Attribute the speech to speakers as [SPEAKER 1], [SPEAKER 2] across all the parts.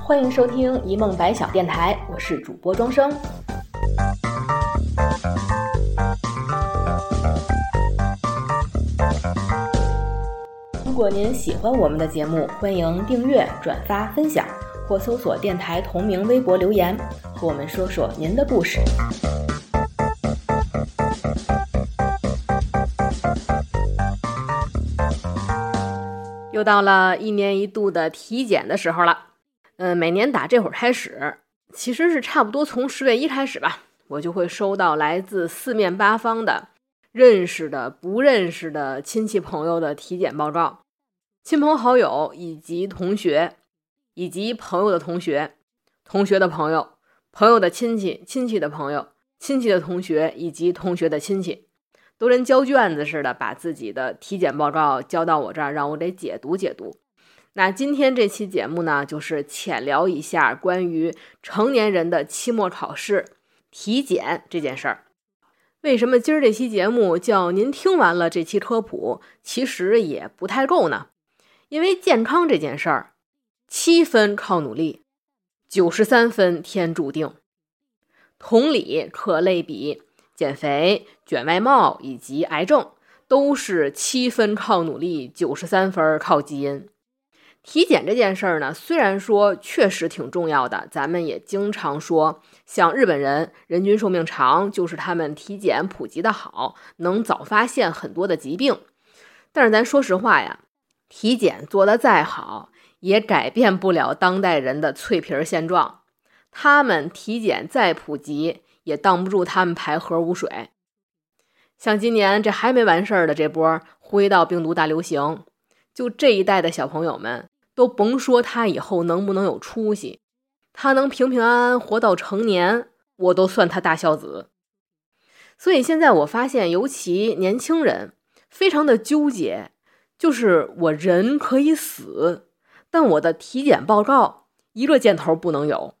[SPEAKER 1] 欢迎收听一梦百晓电台，我是主播庄生。如果您喜欢我们的节目，欢迎订阅、转发、分享，或搜索电台同名微博留言，和我们说说您的故事。到了一年一度的体检的时候了，嗯，每年打这会儿开始，其实是差不多从十月一开始吧，我就会收到来自四面八方的。认识的、不认识的亲戚朋友的体检报告，亲朋好友以及同学，以及朋友的同学、同学的朋友、朋友的亲戚、亲戚的朋友、亲戚的同学以及同学的亲戚，都跟交卷子似的，把自己的体检报告交到我这儿，让我得解读解读。那今天这期节目呢，就是浅聊一下关于成年人的期末考试体检这件事儿。为什么今儿这期节目叫您听完了这期科普，其实也不太够呢？因为健康这件事儿，七分靠努力，九十三分天注定。同理，可类比减肥、卷外貌以及癌症，都是七分靠努力，九十三分靠基因。体检这件事儿呢，虽然说确实挺重要的，咱们也经常说，像日本人人均寿命长，就是他们体检普及的好，能早发现很多的疾病。但是咱说实话呀，体检做得再好，也改变不了当代人的脆皮儿现状。他们体检再普及，也挡不住他们排核污水。像今年这还没完事儿的这波呼吸道病毒大流行，就这一代的小朋友们。都甭说他以后能不能有出息，他能平平安安活到成年，我都算他大孝子。所以现在我发现，尤其年轻人非常的纠结，就是我人可以死，但我的体检报告一个箭头不能有。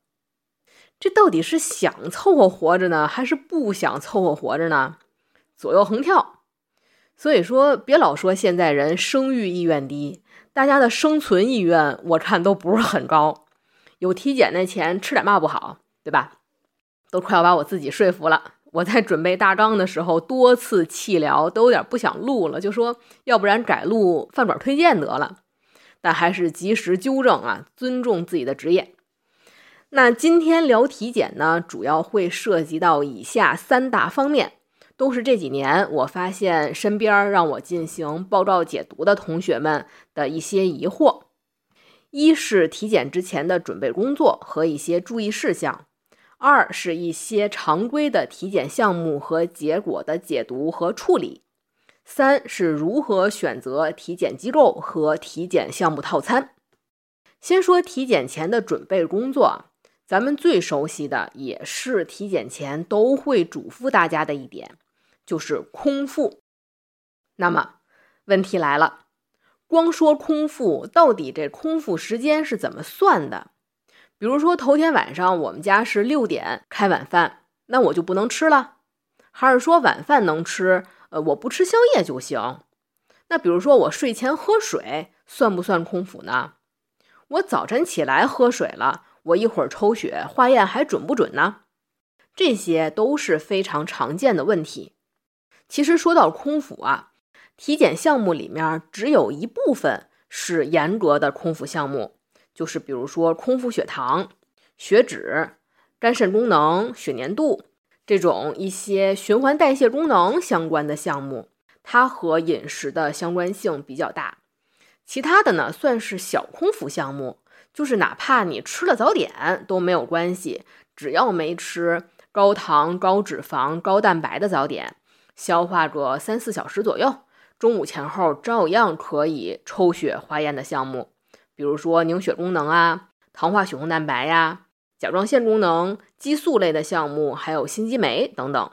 [SPEAKER 1] 这到底是想凑合活着呢，还是不想凑合活着呢？左右横跳。所以说，别老说现在人生育意愿低。大家的生存意愿，我看都不是很高。有体检那钱，吃点嘛不好，对吧？都快要把我自己说服了。我在准备大纲的时候，多次弃聊，都有点不想录了，就说要不然改录饭馆推荐得了。但还是及时纠正啊，尊重自己的职业。那今天聊体检呢，主要会涉及到以下三大方面。都是这几年我发现身边让我进行报告解读的同学们的一些疑惑：一是体检之前的准备工作和一些注意事项；二是一些常规的体检项目和结果的解读和处理；三是如何选择体检机构和体检项目套餐。先说体检前的准备工作，咱们最熟悉的也是体检前都会嘱咐大家的一点。就是空腹，那么问题来了，光说空腹，到底这空腹时间是怎么算的？比如说头天晚上我们家是六点开晚饭，那我就不能吃了？还是说晚饭能吃？呃，我不吃宵夜就行？那比如说我睡前喝水，算不算空腹呢？我早晨起来喝水了，我一会儿抽血化验还准不准呢？这些都是非常常见的问题。其实说到空腹啊，体检项目里面只有一部分是严格的空腹项目，就是比如说空腹血糖、血脂、肝肾功能、血粘度这种一些循环代谢功能相关的项目，它和饮食的相关性比较大。其他的呢，算是小空腹项目，就是哪怕你吃了早点都没有关系，只要没吃高糖、高脂肪、高蛋白的早点。消化个三四小时左右，中午前后照样可以抽血化验的项目，比如说凝血功能啊、糖化血红蛋白呀、甲状腺功能、激素类的项目，还有心肌酶等等。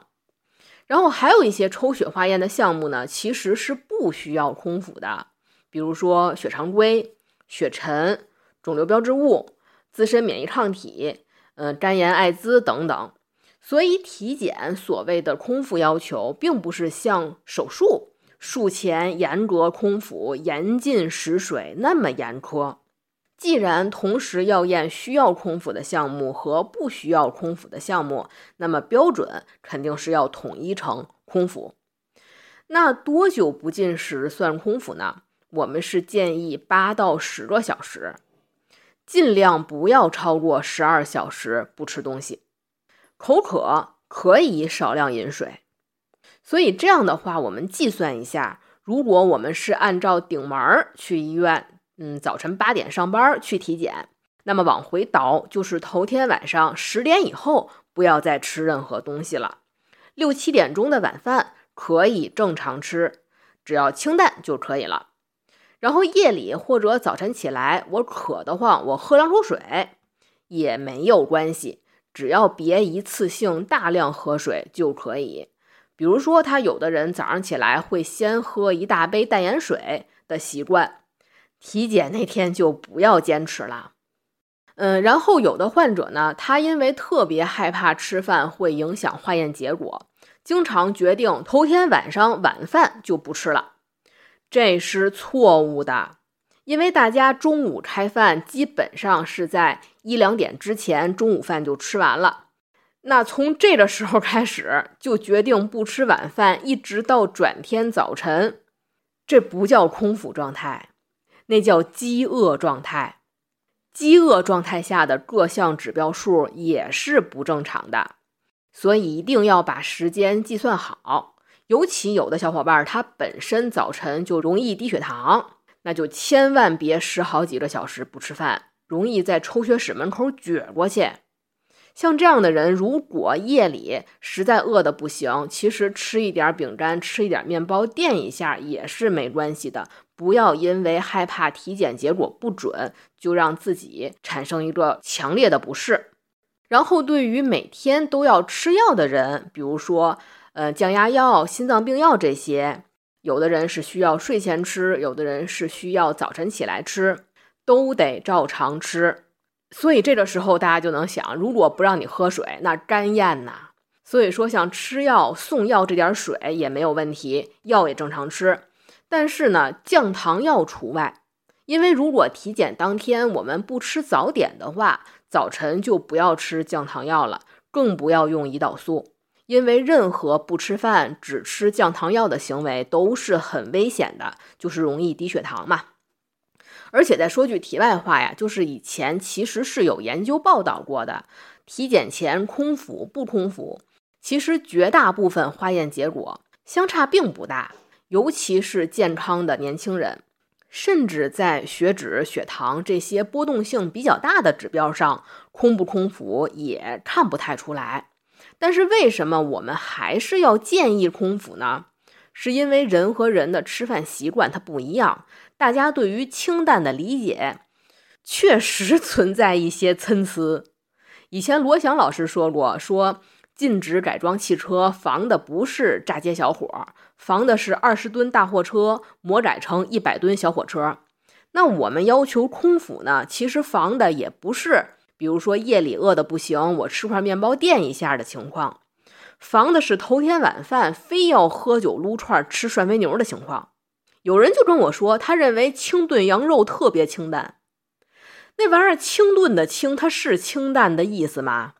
[SPEAKER 1] 然后还有一些抽血化验的项目呢，其实是不需要空腹的，比如说血常规、血沉、肿瘤标志物、自身免疫抗体、嗯，肝炎、艾滋等等。所以体检所谓的空腹要求，并不是像手术术前严格空腹，严禁食水，那么严苛。既然同时要验需要空腹的项目和不需要空腹的项目，那么标准肯定是要统一成空腹。那多久不进食算空腹呢？我们是建议八到十个小时，尽量不要超过十二小时不吃东西。口渴可以少量饮水。所以这样的话，我们计算一下，如果我们是按照顶门儿去医院。嗯，早晨八点上班去体检，那么往回倒就是头天晚上十点以后不要再吃任何东西了。六七点钟的晚饭可以正常吃，只要清淡就可以了。然后夜里或者早晨起来我渴得慌，我喝两口水也没有关系，只要别一次性大量喝水就可以。比如说，他有的人早上起来会先喝一大杯淡盐水的习惯。体检那天就不要坚持了，嗯，然后有的患者呢，他因为特别害怕吃饭会影响化验结果，经常决定头天晚上晚饭就不吃了，这是错误的，因为大家中午开饭基本上是在一两点之前中午饭就吃完了，那从这个时候开始就决定不吃晚饭，一直到转天早晨，这不叫空腹状态。那叫饥饿状态，饥饿状态下的各项指标数也是不正常的，所以一定要把时间计算好。尤其有的小伙伴他本身早晨就容易低血糖，那就千万别十好几个小时不吃饭，容易在抽血室门口撅过去。像这样的人，如果夜里实在饿得不行，其实吃一点饼干、吃一点面包垫一下也是没关系的。不要因为害怕体检结果不准，就让自己产生一个强烈的不适。然后，对于每天都要吃药的人，比如说呃降压药、心脏病药这些，有的人是需要睡前吃，有的人是需要早晨起来吃，都得照常吃。所以这个时候，大家就能想，如果不让你喝水，那干咽呐。所以说，像吃药送药这点水也没有问题，药也正常吃。但是呢，降糖药除外，因为如果体检当天我们不吃早点的话，早晨就不要吃降糖药了，更不要用胰岛素，因为任何不吃饭只吃降糖药的行为都是很危险的，就是容易低血糖嘛。而且再说句题外话呀，就是以前其实是有研究报道过的，体检前空腹不空腹，其实绝大部分化验结果相差并不大，尤其是健康的年轻人，甚至在血脂、血糖这些波动性比较大的指标上，空不空腹也看不太出来。但是为什么我们还是要建议空腹呢？是因为人和人的吃饭习惯它不一样。大家对于清淡的理解确实存在一些参差。以前罗翔老师说过，说禁止改装汽车，防的不是炸街小伙，防的是二十吨大货车魔改成一百吨小火车。那我们要求空腹呢，其实防的也不是，比如说夜里饿的不行，我吃块面包垫一下的情况，防的是头天晚饭非要喝酒撸串吃涮肥牛的情况。有人就跟我说，他认为清炖羊肉特别清淡，那玩意儿清炖的清，它是清淡的意思吗？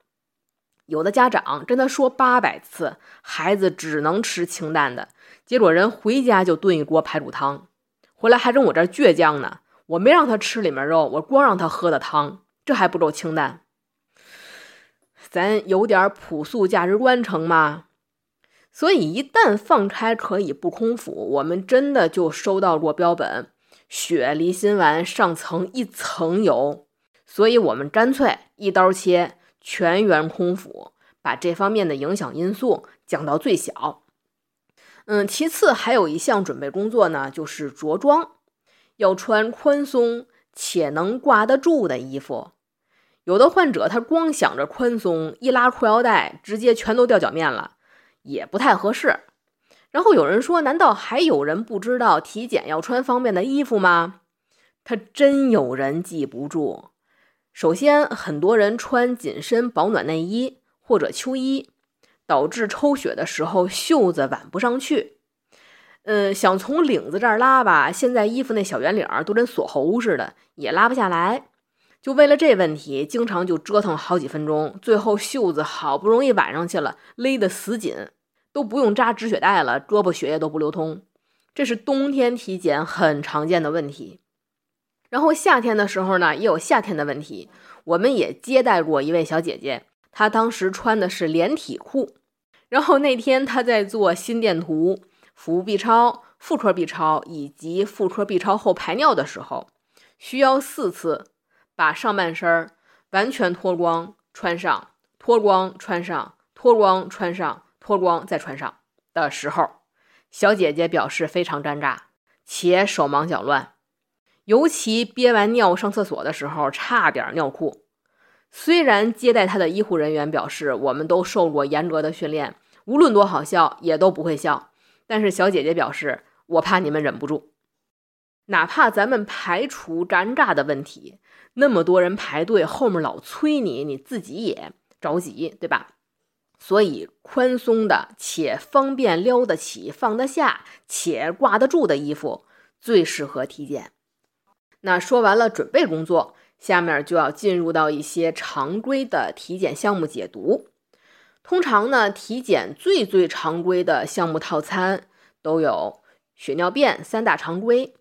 [SPEAKER 1] 有的家长跟他说八百次，孩子只能吃清淡的，结果人回家就炖一锅排骨汤，回来还跟我这倔强呢。我没让他吃里面肉，我光让他喝的汤，这还不够清淡？咱有点朴素价值观成吗？所以，一旦放开可以不空腹，我们真的就收到过标本，血离心丸上层一层油。所以，我们干脆一刀切，全员空腹，把这方面的影响因素降到最小。嗯，其次还有一项准备工作呢，就是着装，要穿宽松且能挂得住的衣服。有的患者他光想着宽松，一拉裤腰带，直接全都掉脚面了。也不太合适。然后有人说：“难道还有人不知道体检要穿方便的衣服吗？”他真有人记不住。首先，很多人穿紧身保暖内衣或者秋衣，导致抽血的时候袖子挽不上去。嗯，想从领子这儿拉吧，现在衣服那小圆领儿都跟锁喉似的，也拉不下来。就为了这问题，经常就折腾好几分钟，最后袖子好不容易挽上去了，勒得死紧，都不用扎止血带了，胳膊血液都不流通。这是冬天体检很常见的问题。然后夏天的时候呢，也有夏天的问题。我们也接待过一位小姐姐，她当时穿的是连体裤，然后那天她在做心电图。腹部 B 超、妇科 B 超以及妇科 B 超后排尿的时候，需要四次把上半身完全脱光穿上，脱光穿上，脱光穿上，脱光再穿上的时候，小姐姐表示非常尴尬且手忙脚乱，尤其憋完尿上厕所的时候差点尿裤。虽然接待她的医护人员表示我们都受过严格的训练，无论多好笑也都不会笑。但是小姐姐表示，我怕你们忍不住，哪怕咱们排除尴尬的问题，那么多人排队，后面老催你，你自己也着急，对吧？所以宽松的且方便撩得起、放得下且挂得住的衣服最适合体检。那说完了准备工作，下面就要进入到一些常规的体检项目解读。通常呢，体检最最常规的项目套餐都有血尿便三大常规，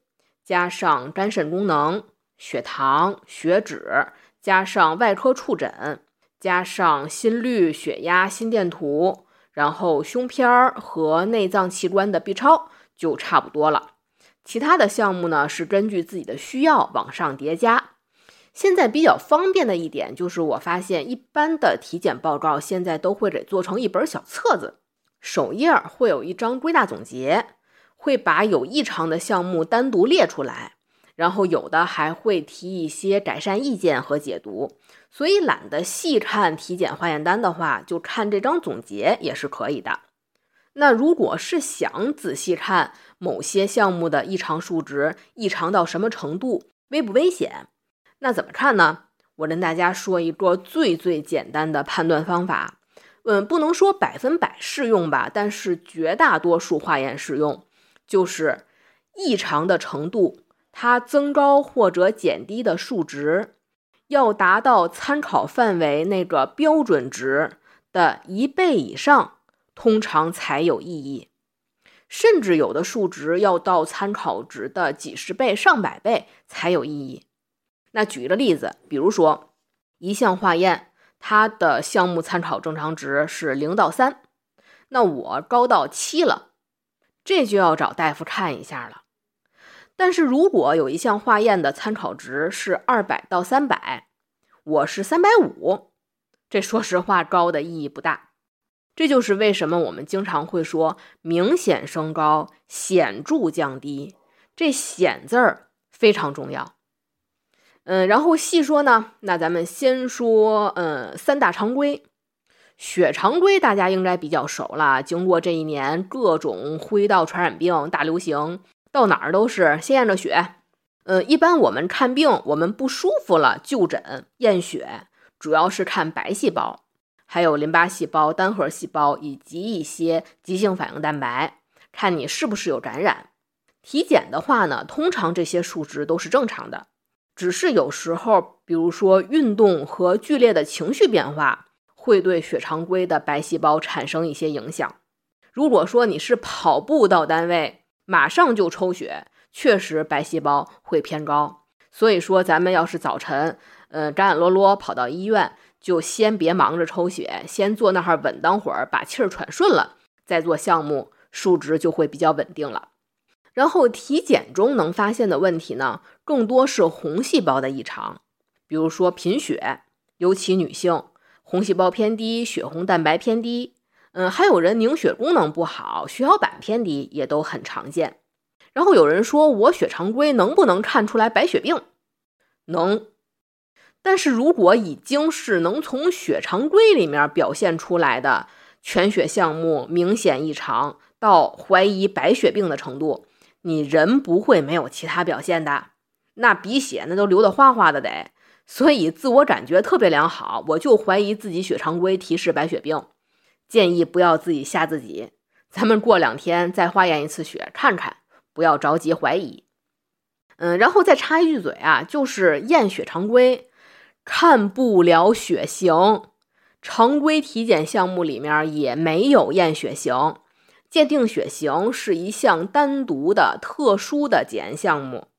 [SPEAKER 1] 加上肝肾功能、血糖、血脂，加上外科触诊，加上心率、血压、心电图，然后胸片儿和内脏器官的 B 超就差不多了。其他的项目呢，是根据自己的需要往上叠加。现在比较方便的一点就是，我发现一般的体检报告现在都会给做成一本小册子，首页会有一张归纳总结，会把有异常的项目单独列出来，然后有的还会提一些改善意见和解读。所以懒得细看体检化验单的话，就看这张总结也是可以的。那如果是想仔细看某些项目的异常数值，异常到什么程度，危不危险？那怎么看呢？我跟大家说一个最最简单的判断方法，嗯，不能说百分百适用吧，但是绝大多数化验适用，就是异常的程度，它增高或者减低的数值要达到参考范围那个标准值的一倍以上，通常才有意义，甚至有的数值要到参考值的几十倍、上百倍才有意义。那举一个例子，比如说一项化验，它的项目参考正常值是零到三，那我高到七了，这就要找大夫看一下了。但是如果有一项化验的参考值是二百到三百，我是三百五，这说实话高的意义不大。这就是为什么我们经常会说明显升高、显著降低，这“显”字儿非常重要。嗯，然后细说呢，那咱们先说，嗯，三大常规，血常规大家应该比较熟了。经过这一年各种灰道传染病大流行，到哪儿都是先验着血。嗯，一般我们看病，我们不舒服了就诊验血，主要是看白细胞，还有淋巴细胞、单核细胞以及一些急性反应蛋白，看你是不是有感染。体检的话呢，通常这些数值都是正常的。只是有时候，比如说运动和剧烈的情绪变化，会对血常规的白细胞产生一些影响。如果说你是跑步到单位，马上就抽血，确实白细胞会偏高。所以说，咱们要是早晨，嗯，赶赶啰啰跑到医院，就先别忙着抽血，先坐那儿稳当会儿，把气儿喘顺了，再做项目，数值就会比较稳定了。然后体检中能发现的问题呢，更多是红细胞的异常，比如说贫血，尤其女性红细胞偏低，血红蛋白偏低，嗯，还有人凝血功能不好，血小板偏低也都很常见。然后有人说我血常规能不能看出来白血病？能，但是如果已经是能从血常规里面表现出来的全血项目明显异常到怀疑白血病的程度。你人不会没有其他表现的，那鼻血那都流的哗哗的得，所以自我感觉特别良好，我就怀疑自己血常规提示白血病，建议不要自己吓自己，咱们过两天再化验一次血看看，不要着急怀疑。嗯，然后再插一句嘴啊，就是验血常规看不了血型，常规体检项目里面也没有验血型。鉴定血型是一项单独的、特殊的检验项目，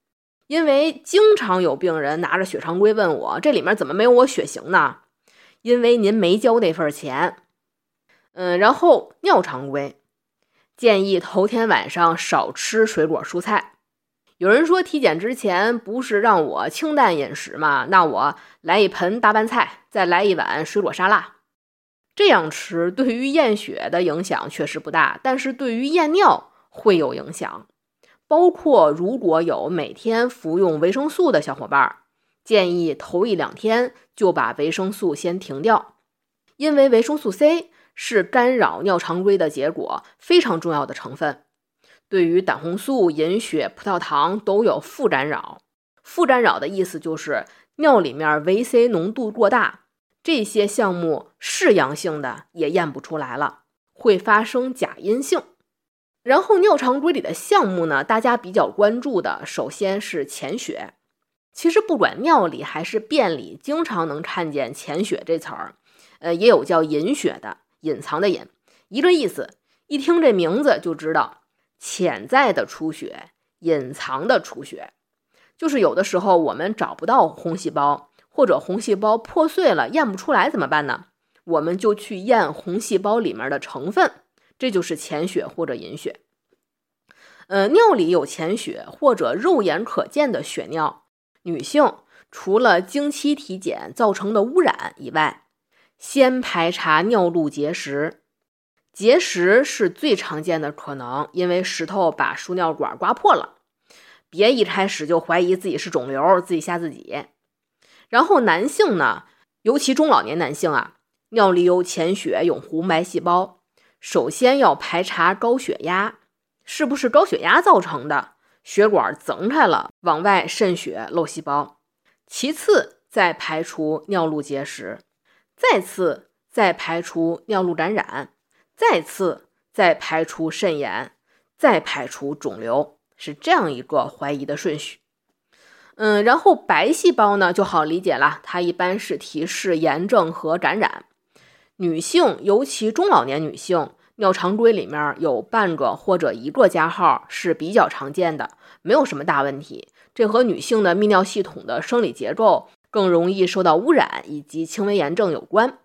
[SPEAKER 1] 因为经常有病人拿着血常规问我，这里面怎么没有我血型呢？因为您没交那份钱。嗯，然后尿常规建议头天晚上少吃水果蔬菜。有人说体检之前不是让我清淡饮食吗？那我来一盆大拌菜，再来一碗水果沙拉。这样吃对于验血的影响确实不大，但是对于验尿会有影响。包括如果有每天服用维生素的小伙伴，建议头一两天就把维生素先停掉，因为维生素 C 是干扰尿常规的结果，非常重要的成分，对于胆红素、饮血、葡萄糖都有负干扰。负干扰的意思就是尿里面维 C 浓度过大。这些项目是阳性的也验不出来了，会发生假阴性。然后尿常规里的项目呢，大家比较关注的，首先是潜血。其实不管尿里还是便里，经常能看见潜血这词儿，呃，也有叫隐血的，隐藏的隐，一个意思。一听这名字就知道，潜在的出血，隐藏的出血，就是有的时候我们找不到红细胞。或者红细胞破碎了验不出来怎么办呢？我们就去验红细胞里面的成分，这就是潜血或者隐血。呃，尿里有潜血或者肉眼可见的血尿，女性除了经期体检造成的污染以外，先排查尿路结石。结石是最常见的可能，因为石头把输尿管刮破了。别一开始就怀疑自己是肿瘤，自己吓自己。然后男性呢，尤其中老年男性啊，尿里有潜血、有红白细胞，首先要排查高血压，是不是高血压造成的？血管增开了，往外渗血漏细胞。其次再排除尿路结石，再次再排除尿路感染，再次再排除肾炎，再排除肿瘤，是这样一个怀疑的顺序。嗯，然后白细胞呢就好理解了，它一般是提示炎症和感染。女性，尤其中老年女性，尿常规里面有半个或者一个加号是比较常见的，没有什么大问题。这和女性的泌尿系统的生理结构更容易受到污染以及轻微炎症有关。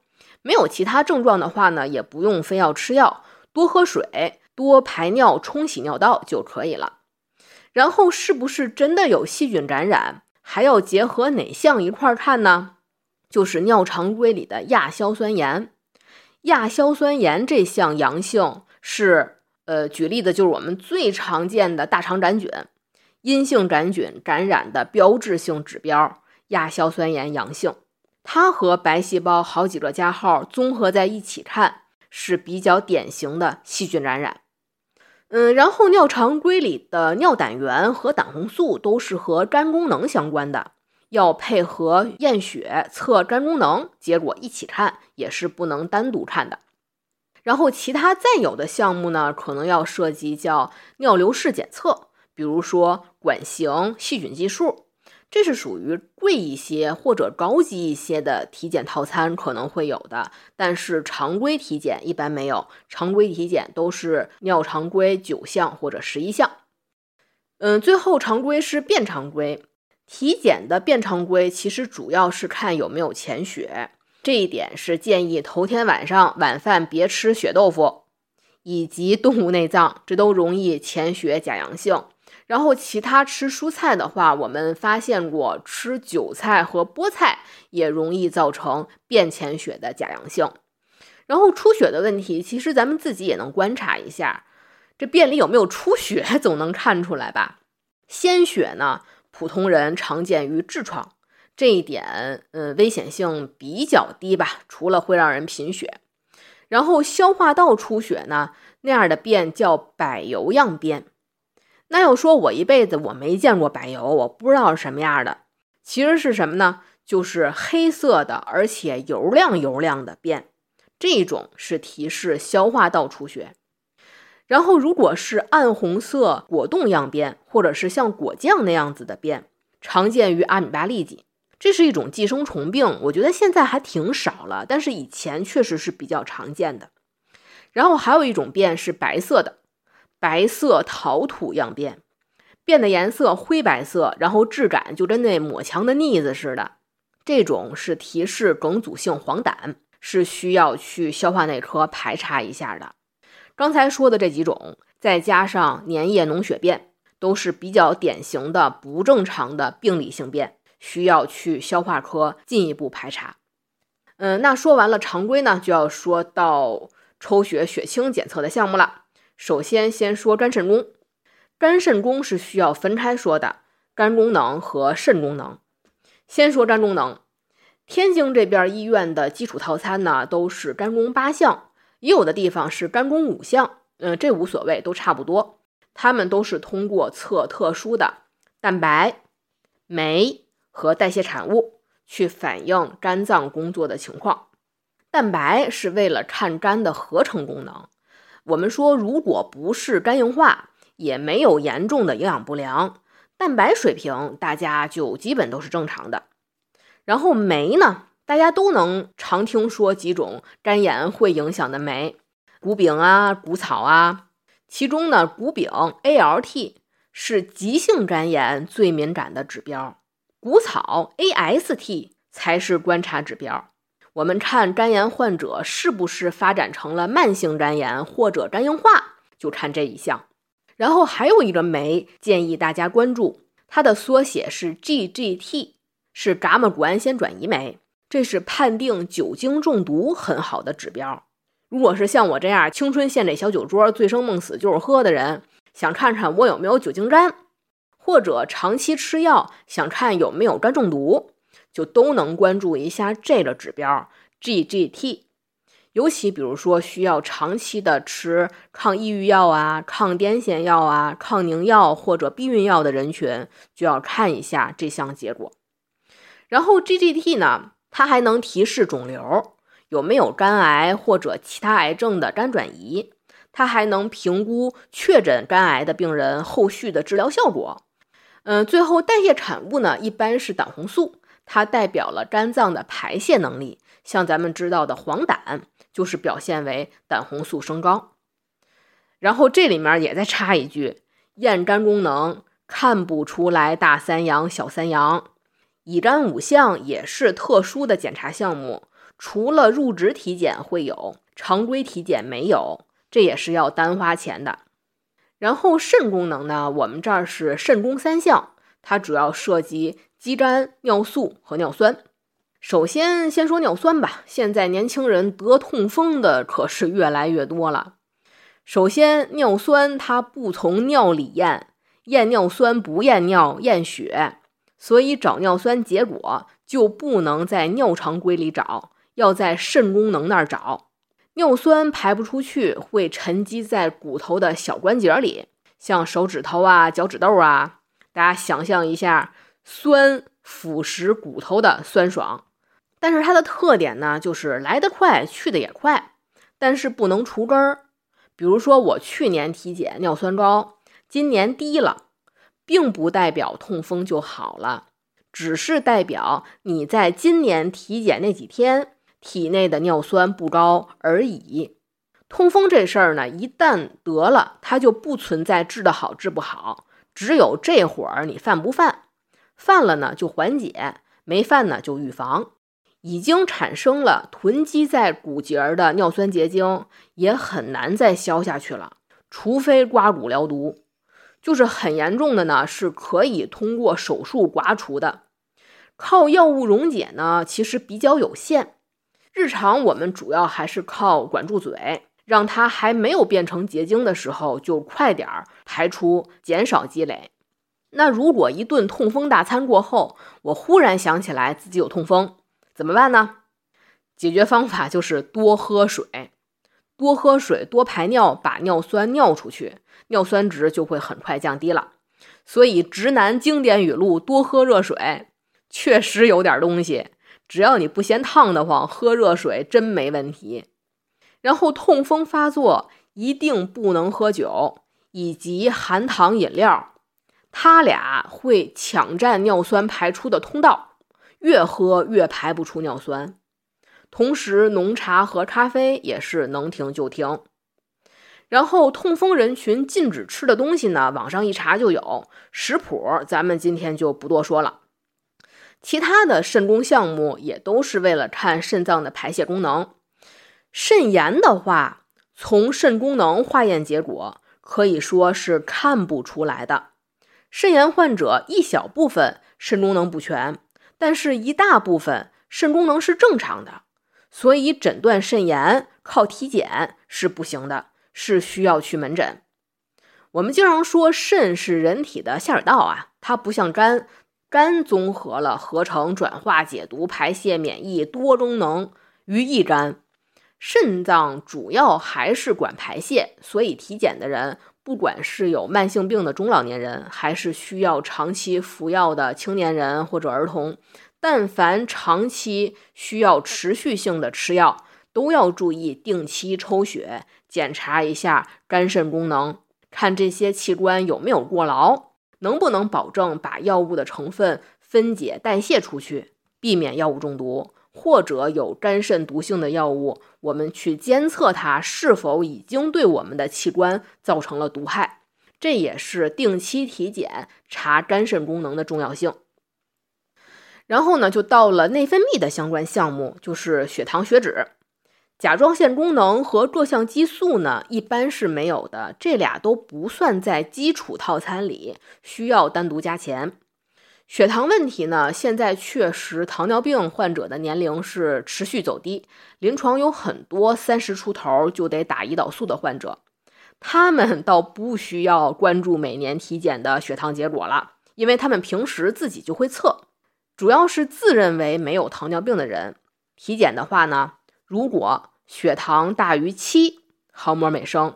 [SPEAKER 1] 没有其他症状的话呢，也不用非要吃药，多喝水，多排尿，冲洗尿道就可以了。然后是不是真的有细菌感染？还要结合哪项一块看呢？就是尿常规里的亚硝酸盐。亚硝酸盐这项阳性是，呃，举例子就是我们最常见的大肠杆菌，阴性杆菌感染的标志性指标。亚硝酸盐阳性，它和白细胞好几个加号综合在一起看，是比较典型的细菌感染。嗯，然后尿常规里的尿胆源和胆红素都是和肝功能相关的，要配合验血测肝功能，结果一起看也是不能单独看的。然后其他再有的项目呢，可能要涉及叫尿流式检测，比如说管型细菌计数。这是属于贵一些或者高级一些的体检套餐可能会有的，但是常规体检一般没有。常规体检都是尿常规九项或者十一项。嗯，最后常规是便常规体检的便常规，其实主要是看有没有潜血。这一点是建议头天晚上晚饭别吃血豆腐以及动物内脏，这都容易潜血假阳性。然后其他吃蔬菜的话，我们发现过吃韭菜和菠菜也容易造成便潜血的假阳性。然后出血的问题，其实咱们自己也能观察一下，这便里有没有出血，总能看出来吧？鲜血呢，普通人常见于痔疮，这一点，嗯，危险性比较低吧，除了会让人贫血。然后消化道出血呢，那样的便叫柏油样便。那要说我一辈子我没见过柏油，我不知道是什么样的。其实是什么呢？就是黑色的，而且油亮油亮的便。这种是提示消化道出血。然后如果是暗红色果冻样便，或者是像果酱那样子的便，常见于阿米巴痢疾。这是一种寄生虫病，我觉得现在还挺少了，但是以前确实是比较常见的。然后还有一种便是白色的，白色陶土样便，便的颜色灰白色，然后质感就跟那抹墙的腻子似的。这种是提示梗阻性黄疸，是需要去消化内科排查一下的。刚才说的这几种，再加上粘液脓血便，都是比较典型的不正常的病理性便。需要去消化科进一步排查。嗯，那说完了常规呢，就要说到抽血血清检测的项目了。首先，先说肝肾功。肝肾功是需要分开说的，肝功能和肾功能。先说肝功能，天津这边医院的基础套餐呢，都是肝功八项，也有的地方是肝功五项。嗯，这无所谓，都差不多。他们都是通过测特殊的蛋白、酶。和代谢产物去反映肝脏工作的情况。蛋白是为了看肝的合成功能。我们说，如果不是肝硬化，也没有严重的营养不良，蛋白水平大家就基本都是正常的。然后酶呢，大家都能常听说几种肝炎会影响的酶，谷丙啊、谷草啊。其中呢，谷丙 ALT 是急性肝炎最敏感的指标。谷草 AST 才是观察指标。我们看肝炎患者是不是发展成了慢性肝炎或者肝硬化，就看这一项。然后还有一个酶建议大家关注，它的缩写是 GGT，是伽马谷氨酰转移酶，这是判定酒精中毒很好的指标。如果是像我这样青春献给小酒桌，醉生梦死就是喝的人，想看看我有没有酒精肝。或者长期吃药，想看有没有肝中毒，就都能关注一下这个指标 GGT。尤其比如说需要长期的吃抗抑郁药啊、抗癫痫药啊、抗凝药或者避孕药的人群，就要看一下这项结果。然后 GGT 呢，它还能提示肿瘤有没有肝癌或者其他癌症的肝转移，它还能评估确诊肝癌的病人后续的治疗效果。嗯，最后代谢产物呢，一般是胆红素，它代表了肝脏的排泄能力。像咱们知道的黄疸，就是表现为胆红素升高。然后这里面也再插一句，验肝功能看不出来大三阳小三阳，乙肝五项也是特殊的检查项目，除了入职体检会有，常规体检没有，这也是要单花钱的。然后肾功能呢？我们这儿是肾功三项，它主要涉及肌酐、尿素和尿酸。首先先说尿酸吧，现在年轻人得痛风的可是越来越多了。首先，尿酸它不从尿里验，验尿酸不验尿，验血，所以找尿酸结果就不能在尿常规里找，要在肾功能那儿找。尿酸排不出去，会沉积在骨头的小关节里，像手指头啊、脚趾头啊。大家想象一下，酸腐蚀骨头的酸爽。但是它的特点呢，就是来得快，去的也快，但是不能除根儿。比如说我去年体检尿酸高，今年低了，并不代表痛风就好了，只是代表你在今年体检那几天。体内的尿酸不高而已。痛风这事儿呢，一旦得了，它就不存在治得好治不好，只有这会儿你犯不犯，犯了呢就缓解，没犯呢就预防。已经产生了囤积在骨节的尿酸结晶，也很难再消下去了，除非刮骨疗毒。就是很严重的呢，是可以通过手术刮除的。靠药物溶解呢，其实比较有限。日常我们主要还是靠管住嘴，让它还没有变成结晶的时候就快点儿排出，减少积累。那如果一顿痛风大餐过后，我忽然想起来自己有痛风，怎么办呢？解决方法就是多喝水，多喝水，多排尿，把尿酸尿出去，尿酸值就会很快降低了。所以直男经典语录：多喝热水，确实有点东西。只要你不嫌烫得慌，喝热水真没问题。然后痛风发作一定不能喝酒以及含糖饮料，它俩会抢占尿酸排出的通道，越喝越排不出尿酸。同时，浓茶和咖啡也是能停就停。然后，痛风人群禁止吃的东西呢，网上一查就有食谱，咱们今天就不多说了。其他的肾功项目也都是为了看肾脏的排泄功能。肾炎的话，从肾功能化验结果可以说是看不出来的。肾炎患者一小部分肾功能不全，但是一大部分肾功能是正常的。所以诊断肾炎靠体检是不行的，是需要去门诊。我们经常说肾是人体的下水道啊，它不像肝，肝综合了合成、转化、解毒、排泄、免疫多功能于一肝。肾脏主要还是管排泄，所以体检的人，不管是有慢性病的中老年人，还是需要长期服药的青年人或者儿童。但凡长期需要持续性的吃药，都要注意定期抽血检查一下肝肾功能，看这些器官有没有过劳，能不能保证把药物的成分分解代谢出去，避免药物中毒，或者有肝肾毒性的药物，我们去监测它是否已经对我们的器官造成了毒害。这也是定期体检查肝肾功能的重要性。然后呢，就到了内分泌的相关项目，就是血糖、血脂、甲状腺功能和各项激素呢，一般是没有的，这俩都不算在基础套餐里，需要单独加钱。血糖问题呢，现在确实糖尿病患者的年龄是持续走低，临床有很多三十出头就得打胰岛素的患者，他们 倒不需要关注每年体检的血糖结果了，因为他们平时自己就会测。主要是自认为没有糖尿病的人，体检的话呢，如果血糖大于七毫摩尔每升，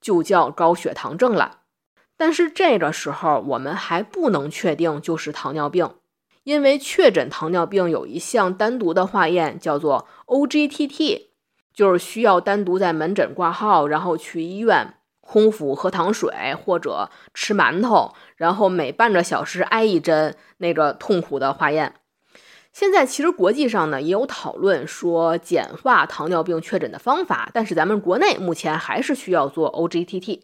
[SPEAKER 1] 就叫高血糖症了。但是这个时候我们还不能确定就是糖尿病，因为确诊糖尿病有一项单独的化验叫做 OGTT，就是需要单独在门诊挂号，然后去医院。空腹喝糖水或者吃馒头，然后每半个小时挨一针那个痛苦的化验。现在其实国际上呢也有讨论说简化糖尿病确诊的方法，但是咱们国内目前还是需要做 OGTT。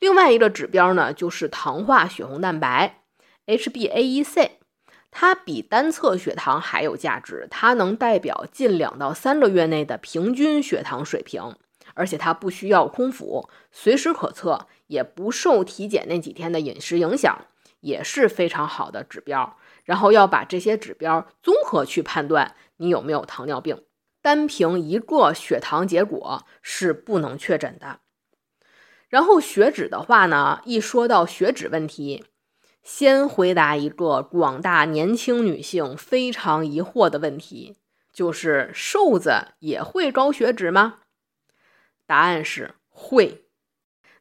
[SPEAKER 1] 另外一个指标呢就是糖化血红蛋白 HbA1c，它比单侧血糖还有价值，它能代表近两到三个月内的平均血糖水平。而且它不需要空腹，随时可测，也不受体检那几天的饮食影响，也是非常好的指标。然后要把这些指标综合去判断你有没有糖尿病，单凭一个血糖结果是不能确诊的。然后血脂的话呢，一说到血脂问题，先回答一个广大年轻女性非常疑惑的问题，就是瘦子也会高血脂吗？答案是会。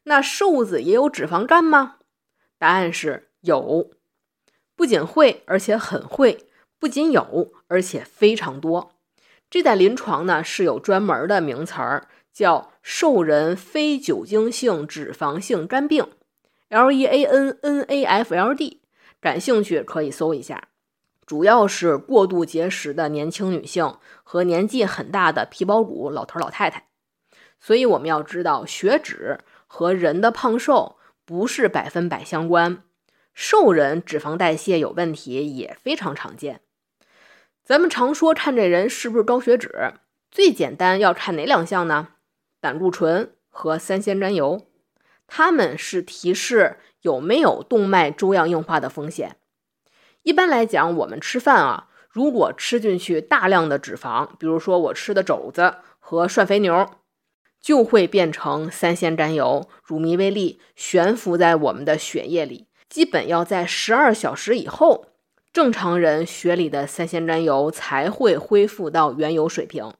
[SPEAKER 1] 那瘦子也有脂肪肝吗？答案是有，不仅会，而且很会。不仅有，而且非常多。这在临床呢是有专门的名词儿，叫瘦人非酒精性脂肪性肝病 （LEAN-NAFLD）。感兴趣可以搜一下。主要是过度节食的年轻女性和年纪很大的皮包骨老头老太太。所以我们要知道，血脂和人的胖瘦不是百分百相关。瘦人脂肪代谢有问题也非常常见。咱们常说看这人是不是高血脂，最简单要看哪两项呢？胆固醇和三酰甘油，它们是提示有没有动脉粥样硬化的风险。一般来讲，我们吃饭啊，如果吃进去大量的脂肪，比如说我吃的肘子和涮肥牛。就会变成三酰甘油，乳糜微粒悬浮在我们的血液里，基本要在十二小时以后，正常人血里的三酰甘油才会恢复到原有水平。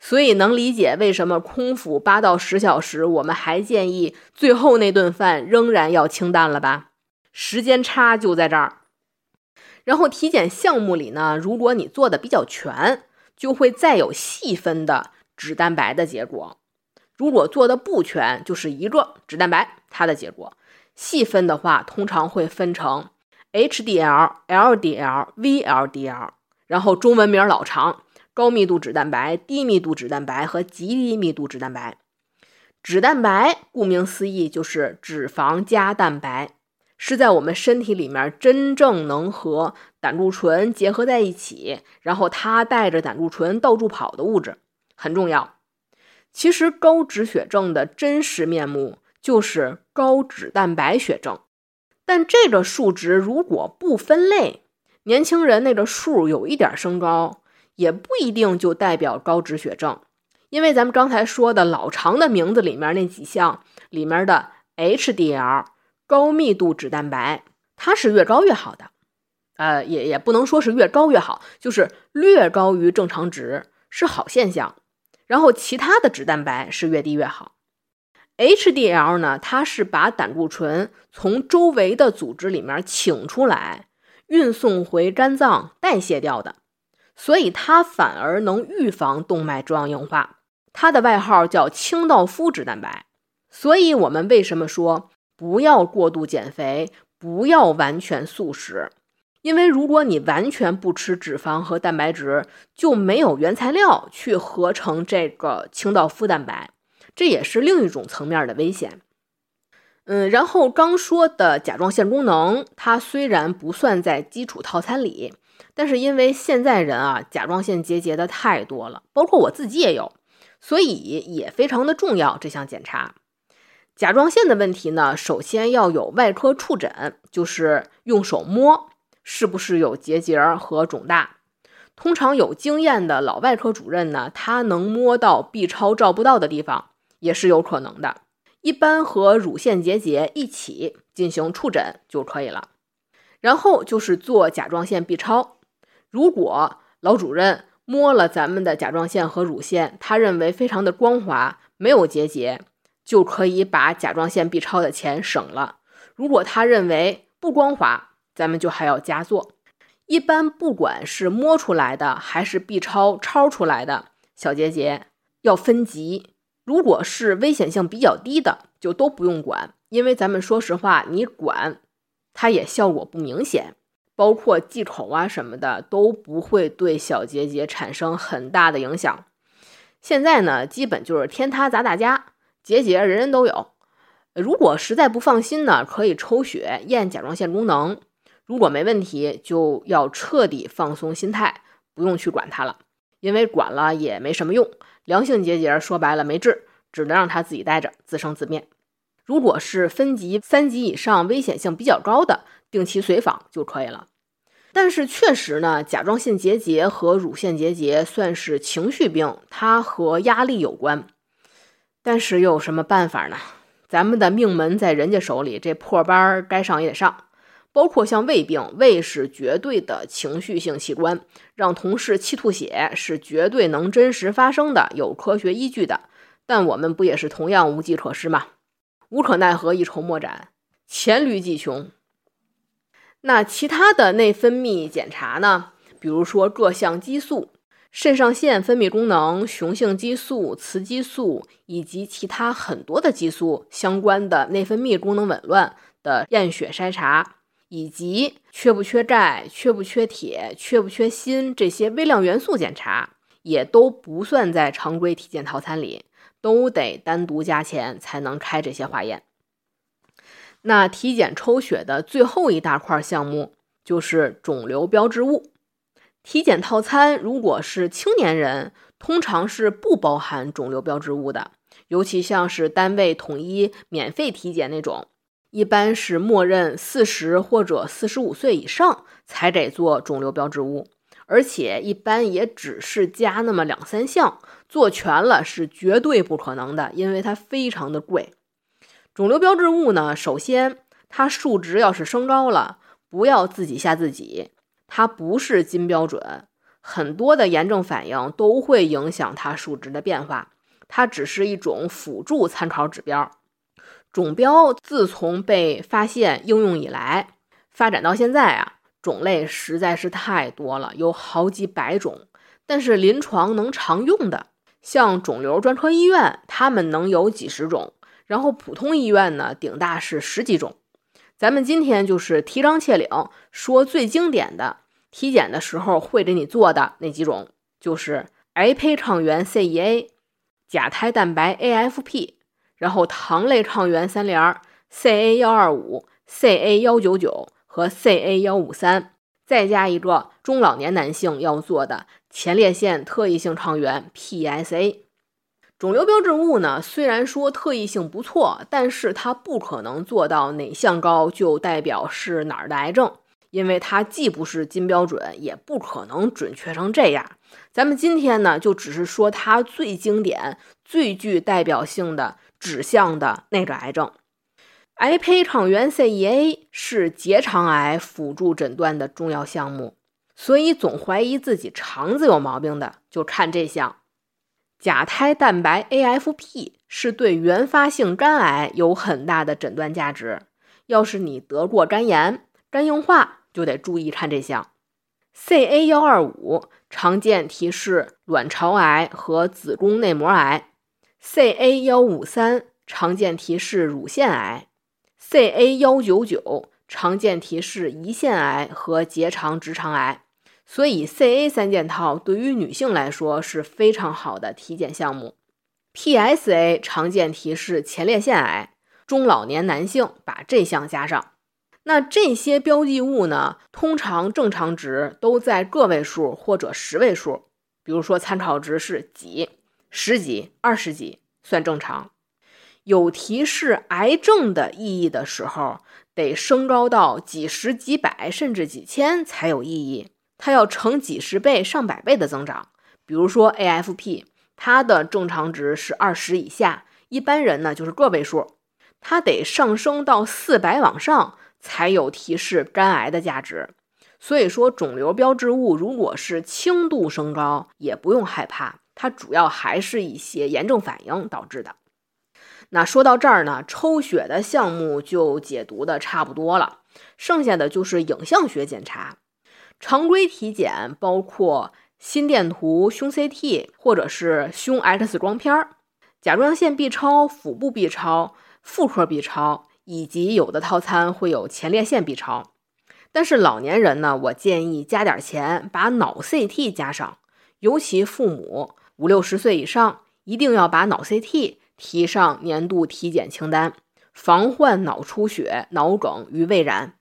[SPEAKER 1] 所以能理解为什么空腹八到十小时，我们还建议最后那顿饭仍然要清淡了吧？时间差就在这儿。然后体检项目里呢，如果你做的比较全，就会再有细分的。脂蛋白的结果，如果做的不全，就是一个脂蛋白它的结果。细分的话，通常会分成 HDL、LDL、VLDL，然后中文名老长，高密度脂蛋白、低密度脂蛋白和极低密度脂蛋白。脂蛋白顾名思义就是脂肪加蛋白，是在我们身体里面真正能和胆固醇结合在一起，然后它带着胆固醇到处跑的物质，很重要。其实高脂血症的真实面目。就是高脂蛋白血症，但这个数值如果不分类，年轻人那个数有一点升高，也不一定就代表高脂血症，因为咱们刚才说的老长的名字里面那几项里面的 HDL 高密度脂蛋白，它是越高越好的，呃，也也不能说是越高越好，就是略高于正常值是好现象，然后其他的脂蛋白是越低越好。HDL 呢？它是把胆固醇从周围的组织里面请出来，运送回肝脏代谢掉的，所以它反而能预防动脉粥样硬化。它的外号叫清道夫脂蛋白。所以，我们为什么说不要过度减肥，不要完全素食？因为如果你完全不吃脂肪和蛋白质，就没有原材料去合成这个清道夫蛋白。这也是另一种层面的危险，嗯，然后刚说的甲状腺功能，它虽然不算在基础套餐里，但是因为现在人啊甲状腺结节的太多了，包括我自己也有，所以也非常的重要这项检查。甲状腺的问题呢，首先要有外科触诊，就是用手摸是不是有结节和肿大。通常有经验的老外科主任呢，他能摸到 B 超照不到的地方。也是有可能的，一般和乳腺结节一起进行触诊就可以了。然后就是做甲状腺 B 超，如果老主任摸了咱们的甲状腺和乳腺，他认为非常的光滑，没有结节，就可以把甲状腺 B 超的钱省了。如果他认为不光滑，咱们就还要加做。一般不管是摸出来的还是 B 超超出来的小结节，要分级。如果是危险性比较低的，就都不用管，因为咱们说实话，你管它也效果不明显，包括忌口啊什么的都不会对小结节产生很大的影响。现在呢，基本就是天塌砸大家，结节人人都有。如果实在不放心呢，可以抽血验甲状腺功能，如果没问题，就要彻底放松心态，不用去管它了，因为管了也没什么用。良性结节说白了没治，只能让它自己待着，自生自灭。如果是分级三级以上、危险性比较高的，定期随访就可以了。但是确实呢，甲状腺结节和乳腺结节算是情绪病，它和压力有关。但是又有什么办法呢？咱们的命门在人家手里，这破班该上也得上。包括像胃病，胃是绝对的情绪性器官，让同事气吐血是绝对能真实发生的，有科学依据的。但我们不也是同样无计可施吗？无可奈何，一筹莫展，黔驴技穷。那其他的内分泌检查呢？比如说各项激素、肾上腺分泌功能、雄性激素、雌激素以及其他很多的激素相关的内分泌功能紊乱的验血筛查。以及缺不缺钙、缺不缺铁、缺不缺锌这些微量元素检查，也都不算在常规体检套餐里，都得单独加钱才能开这些化验。那体检抽血的最后一大块项目就是肿瘤标志物。体检套餐如果是青年人，通常是不包含肿瘤标志物的，尤其像是单位统一免费体检那种。一般是默认四十或者四十五岁以上才得做肿瘤标志物，而且一般也只是加那么两三项，做全了是绝对不可能的，因为它非常的贵。肿瘤标志物呢，首先它数值要是升高了，不要自己吓自己，它不是金标准，很多的炎症反应都会影响它数值的变化，它只是一种辅助参考指标。肿标自从被发现应用以来，发展到现在啊，种类实在是太多了，有好几百种。但是临床能常用的，像肿瘤专科医院，他们能有几十种，然后普通医院呢，顶大是十几种。咱们今天就是提纲挈领，说最经典的体检的时候会给你做的那几种，就是癌胚抗原 CEA、甲胎蛋白 AFP，然后糖类抗原三联 CA 幺二五、CA 幺九九和 CA 幺五三，再加一个中老年男性要做的前列腺特异性抗原 PSA。肿瘤标志物呢，虽然说特异性不错，但是它不可能做到哪项高就代表是哪儿的癌症，因为它既不是金标准，也不可能准确成这样。咱们今天呢，就只是说它最经典、最具代表性的指向的那个癌症。癌胚抗原 CEA 是结肠癌辅助诊断的重要项目，所以总怀疑自己肠子有毛病的，就看这项。甲胎蛋白 AFP 是对原发性肝癌有很大的诊断价值。要是你得过肝炎、肝硬化，就得注意看这项。CA 幺二五常见提示卵巢癌和子宫内膜癌。CA 幺五三常见提示乳腺癌。CA 幺九九常见提示胰腺癌和结肠直肠癌。所以，CA 三件套对于女性来说是非常好的体检项目。PSA 常见提示前列腺癌，中老年男性把这项加上。那这些标记物呢，通常正常值都在个位数或者十位数，比如说参考值是几、十几、二十几算正常。有提示癌症的意义的时候，得升高到几十、几百甚至几千才有意义。它要成几十倍、上百倍的增长，比如说 AFP，它的正常值是二十以下，一般人呢就是个位数，它得上升到四百往上才有提示肝癌的价值。所以说，肿瘤标志物如果是轻度升高，也不用害怕，它主要还是一些炎症反应导致的。那说到这儿呢，抽血的项目就解读的差不多了，剩下的就是影像学检查。常规体检包括心电图、胸 CT 或者是胸 X 光片儿、甲状腺 B 超、腹部 B 超、妇科 B 超，以及有的套餐会有前列腺 B 超。但是老年人呢，我建议加点钱把脑 CT 加上，尤其父母五六十岁以上，一定要把脑 CT 提上年度体检清单，防患脑出血、脑梗与胃燃。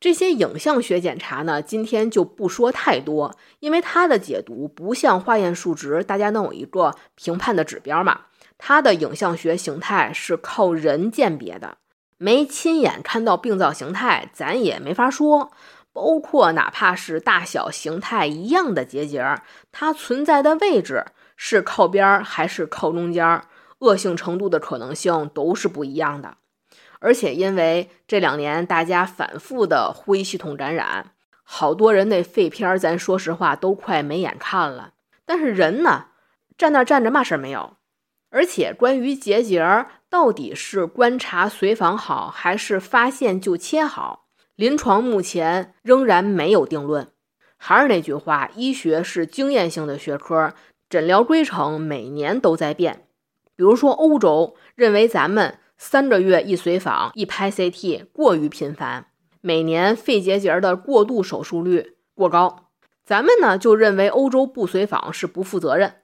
[SPEAKER 1] 这些影像学检查呢，今天就不说太多，因为它的解读不像化验数值，大家能有一个评判的指标嘛。它的影像学形态是靠人鉴别的，没亲眼看到病灶形态，咱也没法说。包括哪怕是大小形态一样的结节，它存在的位置是靠边还是靠中间，恶性程度的可能性都是不一样的。而且，因为这两年大家反复的呼吸系统感染，好多人那肺片儿，咱说实话都快没眼看了。但是人呢，站那站着嘛事儿没有。而且，关于结节儿到底是观察随访好，还是发现就切好，临床目前仍然没有定论。还是那句话，医学是经验性的学科，诊疗规程每年都在变。比如说，欧洲认为咱们。三个月一随访一拍 CT 过于频繁，每年肺结节的过度手术率过高。咱们呢就认为欧洲不随访是不负责任，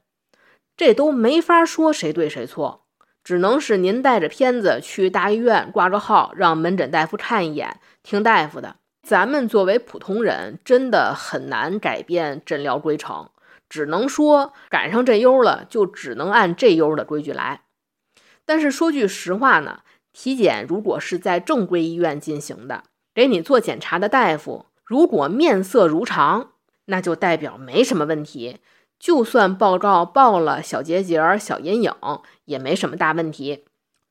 [SPEAKER 1] 这都没法说谁对谁错，只能是您带着片子去大医院挂个号，让门诊大夫看一眼，听大夫的。咱们作为普通人，真的很难改变诊疗规程，只能说赶上这优了，就只能按这优的规矩来。但是说句实话呢，体检如果是在正规医院进行的，给你做检查的大夫如果面色如常，那就代表没什么问题。就算报告报了小结节、小阴影，也没什么大问题。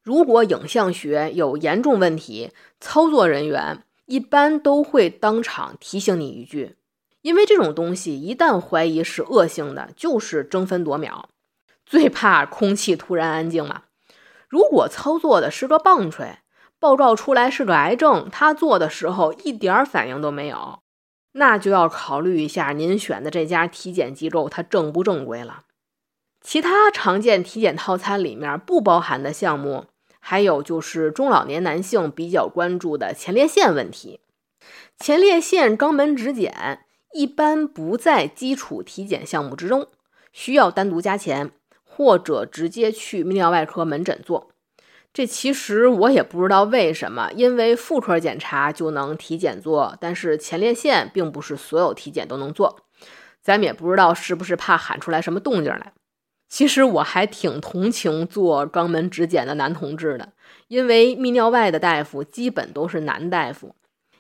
[SPEAKER 1] 如果影像学有严重问题，操作人员一般都会当场提醒你一句，因为这种东西一旦怀疑是恶性的，就是争分夺秒，最怕空气突然安静嘛。如果操作的是个棒槌，报告出来是个癌症，他做的时候一点反应都没有，那就要考虑一下您选的这家体检机构它正不正规了。其他常见体检套餐里面不包含的项目，还有就是中老年男性比较关注的前列腺问题。前列腺肛门指检一般不在基础体检项目之中，需要单独加钱，或者直接去泌尿外科门诊做。这其实我也不知道为什么，因为妇科检查就能体检做，但是前列腺并不是所有体检都能做。咱们也不知道是不是怕喊出来什么动静来。其实我还挺同情做肛门指检的男同志的，因为泌尿外的大夫基本都是男大夫，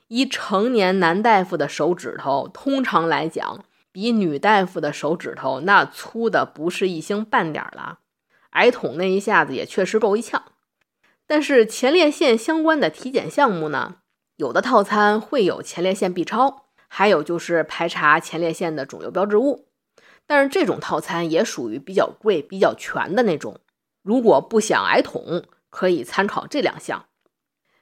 [SPEAKER 1] 一成年男大夫的手指头，通常来讲比女大夫的手指头那粗的不是一星半点了，矮筒那一下子也确实够一呛。但是前列腺相关的体检项目呢，有的套餐会有前列腺 B 超，还有就是排查前列腺的肿瘤标志物。但是这种套餐也属于比较贵、比较全的那种。如果不想挨捅，可以参考这两项。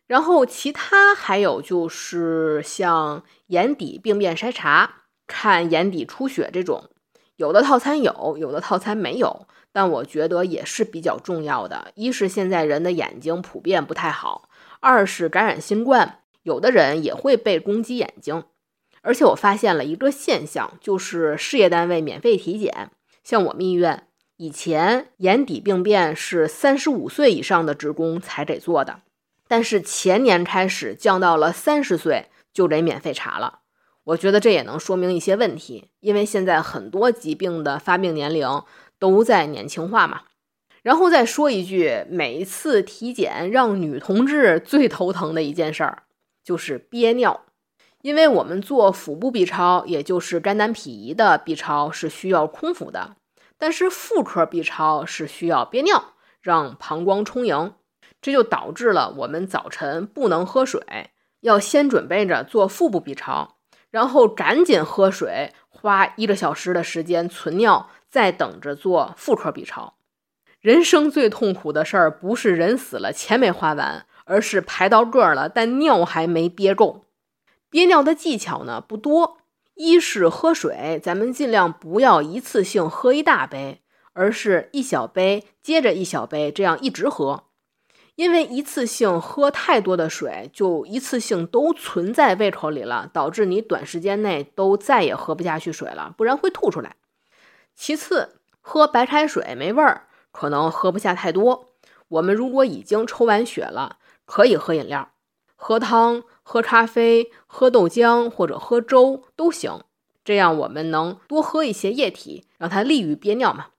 [SPEAKER 1] 然后其他还有就是像眼底病变筛查、看眼底出血这种，有的套餐有，有的套餐没有。但我觉得也是比较重要的。一是现在人的眼睛普遍不太好，二是感染新冠，有的人也会被攻击眼睛。而且我发现了一个现象，就是事业单位免费体检，像我们医院以前眼底病变是三十五岁以上的职工才给做的，但是前年开始降到了三十岁就得免费查了。我觉得这也能说明一些问题，因为现在很多疾病的发病年龄。都在年轻化嘛，然后再说一句，每一次体检让女同志最头疼的一件事儿就是憋尿，因为我们做腹部 B 超，也就是肝胆脾胰的 B 超是需要空腹的，但是妇科 B 超是需要憋尿，让膀胱充盈，这就导致了我们早晨不能喝水，要先准备着做腹部 B 超，然后赶紧喝水，花一个小时的时间存尿。再等着做妇科 B 超，人生最痛苦的事儿不是人死了钱没花完，而是排到个了，但尿还没憋够。憋尿的技巧呢不多，一是喝水，咱们尽量不要一次性喝一大杯，而是一小杯接着一小杯，这样一直喝。因为一次性喝太多的水，就一次性都存在胃口里了，导致你短时间内都再也喝不下去水了，不然会吐出来。其次，喝白开水没味儿，可能喝不下太多。我们如果已经抽完血了，可以喝饮料，喝汤、喝咖啡、喝豆浆或者喝粥都行。这样我们能多喝一些液体，让它利于憋尿嘛。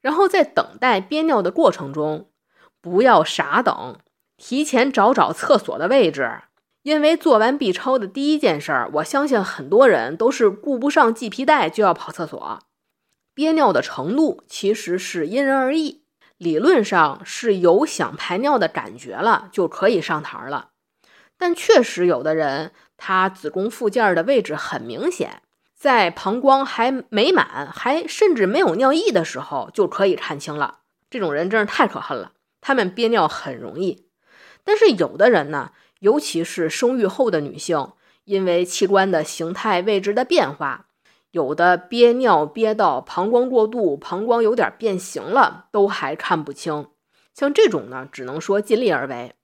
[SPEAKER 1] 然后在等待憋尿的过程中，不要傻等，提前找找厕所的位置。因为做完 B 超的第一件事儿，我相信很多人都是顾不上系皮带就要跑厕所。憋尿的程度其实是因人而异，理论上是有想排尿的感觉了就可以上台了，但确实有的人他子宫附件的位置很明显，在膀胱还没满，还甚至没有尿意的时候就可以看清了。这种人真是太可恨了，他们憋尿很容易。但是有的人呢，尤其是生育后的女性，因为器官的形态位置的变化。有的憋尿憋到膀胱过度，膀胱有点变形了，都还看不清。像这种呢，只能说尽力而为。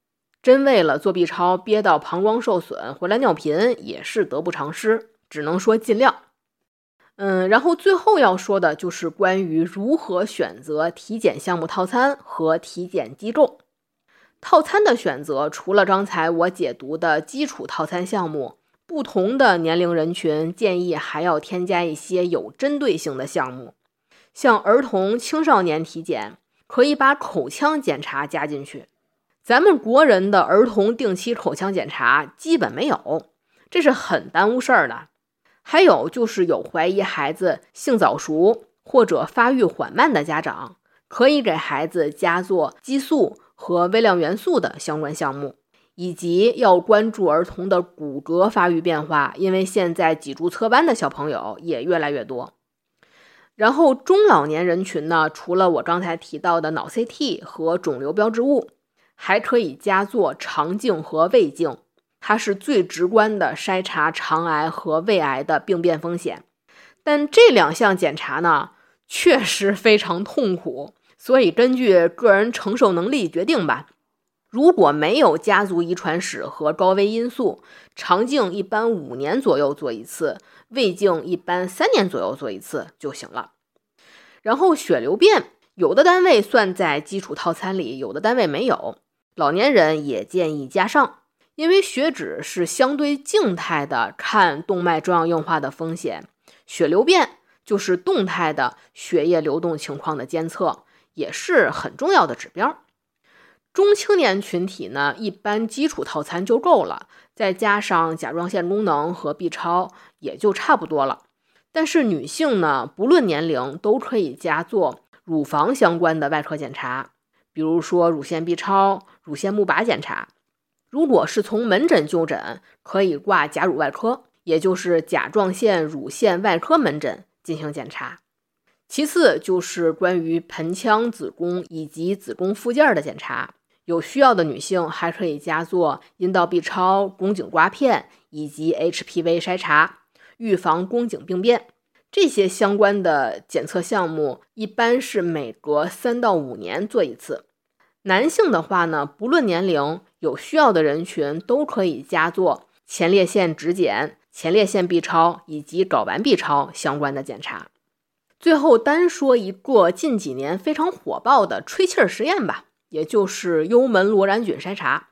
[SPEAKER 1] 真为了做 B 超憋到膀胱受损，回来尿频也是得不偿失，只能说尽量。嗯，然后最后要说的就是关于如何选择体检项目套餐和体检机构。套餐的选择，除了刚才我解读的基础套餐项目。不同的年龄人群建议还要添加一些有针对性的项目，像儿童青少年体检，可以把口腔检查加进去。咱们国人的儿童定期口腔检查基本没有，这是很耽误事儿的。还有就是有怀疑孩子性早熟或者发育缓慢的家长，可以给孩子加做激素和微量元素的相关项目。以及要关注儿童的骨骼发育变化，因为现在脊柱侧弯的小朋友也越来越多。然后中老年人群呢，除了我刚才提到的脑 CT 和肿瘤标志物，还可以加做肠镜和胃镜，它是最直观的筛查肠癌和胃癌的病变风险。但这两项检查呢，确实非常痛苦，所以根据个人承受能力决定吧。如果没有家族遗传史和高危因素，肠镜一般五年左右做一次，胃镜一般三年左右做一次就行了。然后血流变，有的单位算在基础套餐里，有的单位没有。老年人也建议加上，因为血脂是相对静态的，看动脉粥样硬化的风险；血流变就是动态的血液流动情况的监测，也是很重要的指标。中青年群体呢，一般基础套餐就够了，再加上甲状腺功能和 B 超也就差不多了。但是女性呢，不论年龄都可以加做乳房相关的外科检查，比如说乳腺 B 超、乳腺钼靶检查。如果是从门诊就诊，可以挂甲乳外科，也就是甲状腺乳腺外科门诊进行检查。其次就是关于盆腔、子宫以及子宫附件的检查。有需要的女性还可以加做阴道 B 超、宫颈刮片以及 HPV 筛查，预防宫颈病变。这些相关的检测项目一般是每隔三到五年做一次。男性的话呢，不论年龄，有需要的人群都可以加做前列腺指检、前列腺 B 超以及睾丸 B 超相关的检查。最后单说一个近几年非常火爆的吹气儿实验吧。也就是幽门螺杆菌筛查，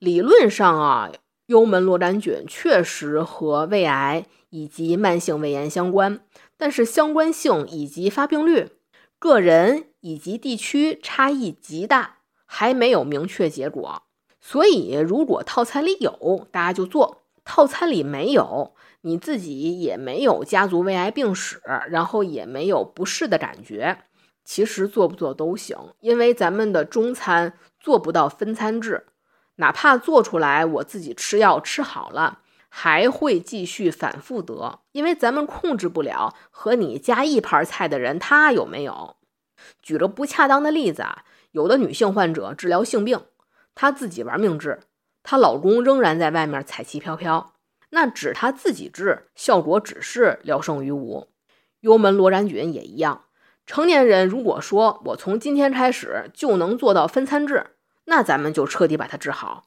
[SPEAKER 1] 理论上啊，幽门螺杆菌确实和胃癌以及慢性胃炎相关，但是相关性以及发病率，个人以及地区差异极大，还没有明确结果。所以，如果套餐里有，大家就做；套餐里没有，你自己也没有家族胃癌病史，然后也没有不适的感觉。其实做不做都行，因为咱们的中餐做不到分餐制，哪怕做出来我自己吃药吃好了，还会继续反复得，因为咱们控制不了和你加一盘菜的人他有没有。举个不恰当的例子啊，有的女性患者治疗性病，她自己玩命治，她老公仍然在外面彩旗飘飘，那指她自己治，效果只是聊胜于无。幽门螺杆菌也一样。成年人如果说我从今天开始就能做到分餐制，那咱们就彻底把它治好。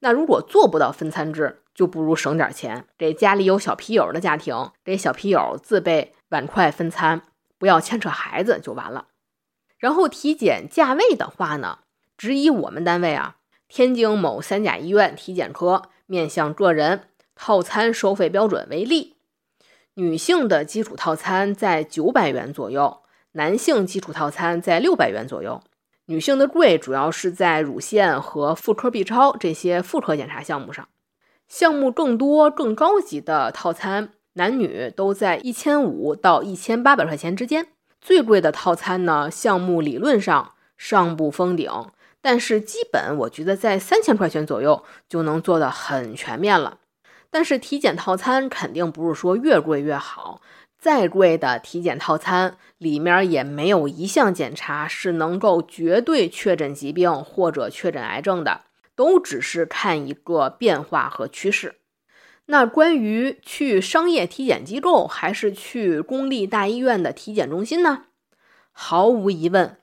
[SPEAKER 1] 那如果做不到分餐制，就不如省点钱，给家里有小皮友的家庭，给小皮友自备碗筷分餐，不要牵扯孩子就完了。然后体检价位的话呢，只以我们单位啊，天津某三甲医院体检科面向个人套餐收费标准为例，女性的基础套餐在九百元左右。男性基础套餐在六百元左右，女性的贵主要是在乳腺和妇科 B 超这些妇科检查项目上。项目更多、更高级的套餐，男女都在一千五到一千八百块钱之间。最贵的套餐呢，项目理论上上不封顶，但是基本我觉得在三千块钱左右就能做的很全面了。但是体检套餐肯定不是说越贵越好。再贵的体检套餐里面也没有一项检查是能够绝对确诊疾病或者确诊癌症的，都只是看一个变化和趋势。那关于去商业体检机构还是去公立大医院的体检中心呢？毫无疑问，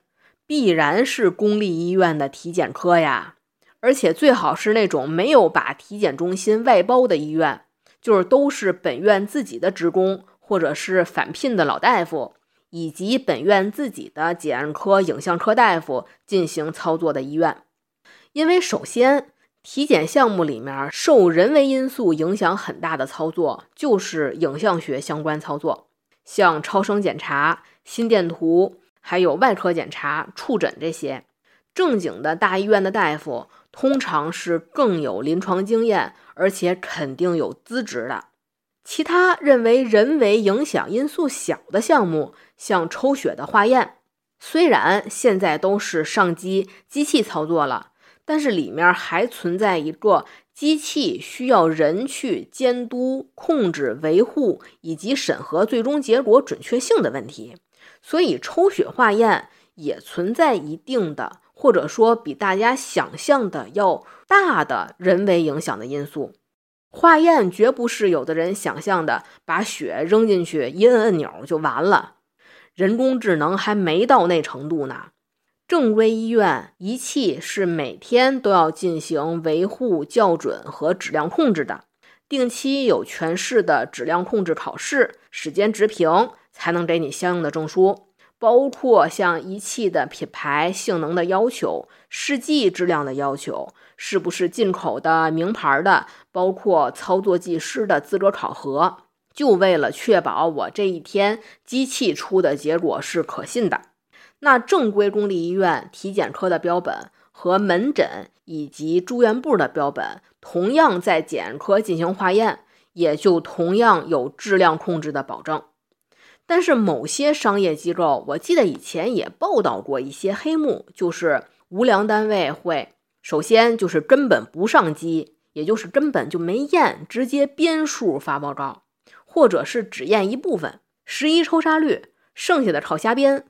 [SPEAKER 1] 必然是公立医院的体检科呀，而且最好是那种没有把体检中心外包的医院，就是都是本院自己的职工。或者是返聘的老大夫，以及本院自己的检验科、影像科大夫进行操作的医院，因为首先体检项目里面受人为因素影响很大的操作就是影像学相关操作，像超声检查、心电图，还有外科检查、触诊这些，正经的大医院的大夫通常是更有临床经验，而且肯定有资质的。其他认为人为影响因素小的项目，像抽血的化验，虽然现在都是上机机器操作了，但是里面还存在一个机器需要人去监督、控制、维护以及审核最终结果准确性的问题，所以抽血化验也存在一定的，或者说比大家想象的要大的人为影响的因素。化验绝不是有的人想象的，把血扔进去一摁按钮就完了。人工智能还没到那程度呢。正规医院仪器是每天都要进行维护、校准和质量控制的，定期有全市的质量控制考试，时间直评才能给你相应的证书。包括像仪器的品牌、性能的要求、试剂质量的要求，是不是进口的名牌的，包括操作技师的资格考核，就为了确保我这一天机器出的结果是可信的。那正规公立医院体检科的标本和门诊以及住院部的标本，同样在检验科进行化验，也就同样有质量控制的保证。但是某些商业机构，我记得以前也报道过一些黑幕，就是无良单位会首先就是根本不上机，也就是根本就没验，直接编数发报告，或者是只验一部分，十一抽查率，剩下的靠瞎编，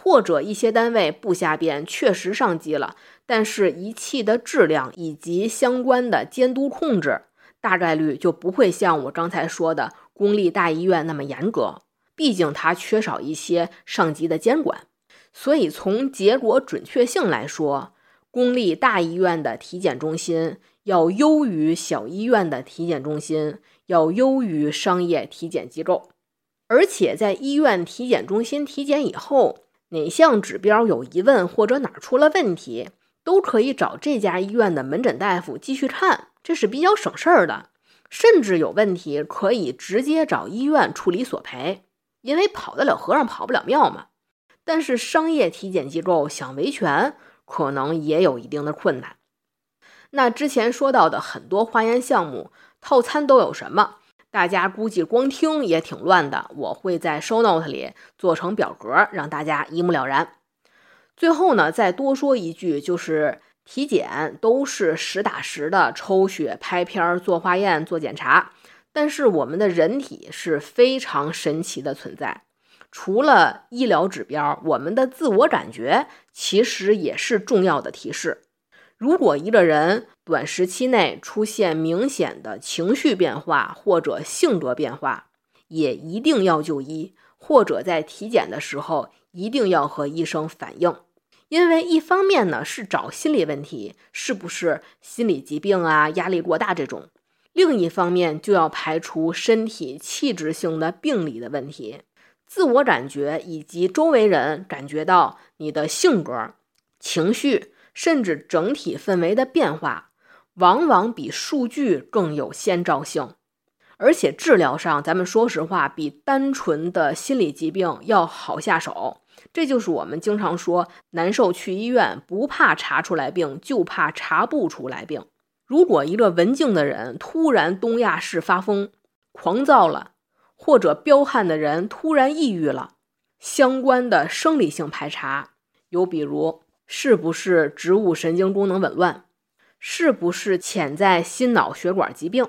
[SPEAKER 1] 或者一些单位不瞎编，确实上机了，但是仪器的质量以及相关的监督控制，大概率就不会像我刚才说的公立大医院那么严格。毕竟它缺少一些上级的监管，所以从结果准确性来说，公立大医院的体检中心要优于小医院的体检中心，要优于商业体检机构。而且在医院体检中心体检以后，哪项指标有疑问或者哪儿出了问题，都可以找这家医院的门诊大夫继续看，这是比较省事儿的。甚至有问题可以直接找医院处理索赔。因为跑得了和尚跑不了庙嘛，但是商业体检机构想维权，可能也有一定的困难。那之前说到的很多化验项目套餐都有什么？大家估计光听也挺乱的。我会在 show note 里做成表格，让大家一目了然。最后呢，再多说一句，就是体检都是实打实的抽血、拍片、做化验、做检查。但是我们的人体是非常神奇的存在，除了医疗指标，我们的自我感觉其实也是重要的提示。如果一个人短时期内出现明显的情绪变化或者性格变化，也一定要就医，或者在体检的时候一定要和医生反映。因为一方面呢是找心理问题，是不是心理疾病啊、压力过大这种。另一方面，就要排除身体器质性的病理的问题，自我感觉以及周围人感觉到你的性格、情绪，甚至整体氛围的变化，往往比数据更有先兆性。而且治疗上，咱们说实话，比单纯的心理疾病要好下手。这就是我们经常说，难受去医院，不怕查出来病，就怕查不出来病。如果一个文静的人突然东亚式发疯、狂躁了，或者彪悍的人突然抑郁了，相关的生理性排查有，比如是不是植物神经功能紊乱，是不是潜在心脑血管疾病，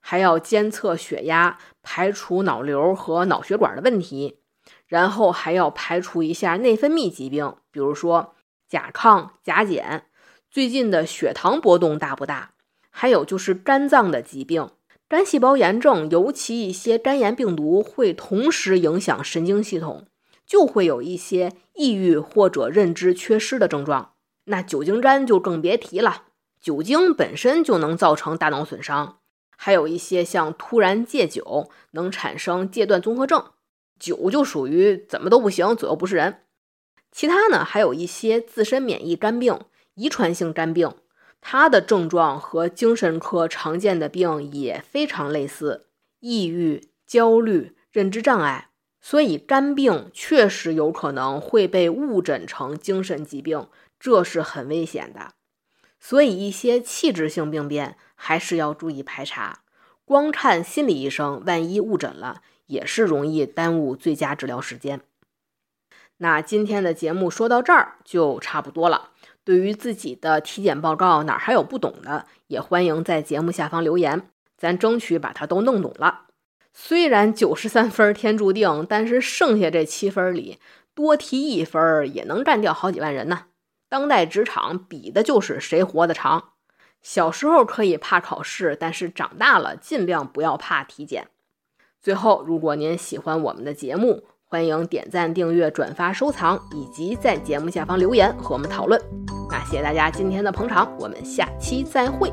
[SPEAKER 1] 还要监测血压，排除脑瘤和脑血管的问题，然后还要排除一下内分泌疾病，比如说甲亢、甲减。最近的血糖波动大不大？还有就是肝脏的疾病，肝细胞炎症，尤其一些肝炎病毒会同时影响神经系统，就会有一些抑郁或者认知缺失的症状。那酒精肝就更别提了，酒精本身就能造成大脑损伤。还有一些像突然戒酒能产生戒断综合症，酒就属于怎么都不行，左右不是人。其他呢，还有一些自身免疫肝病。遗传性肝病，它的症状和精神科常见的病也非常类似，抑郁、焦虑、认知障碍。所以肝病确实有可能会被误诊成精神疾病，这是很危险的。所以一些器质性病变还是要注意排查。光看心理医生，万一误诊了，也是容易耽误最佳治疗时间。那今天的节目说到这儿就差不多了。对于自己的体检报告哪儿还有不懂的，也欢迎在节目下方留言，咱争取把它都弄懂了。虽然九十三分天注定，但是剩下这七分里多提一分也能干掉好几万人呢。当代职场比的就是谁活得长。小时候可以怕考试，但是长大了尽量不要怕体检。最后，如果您喜欢我们的节目，欢迎点赞、订阅、转发、收藏，以及在节目下方留言和我们讨论。那谢谢大家今天的捧场，我们下期再会。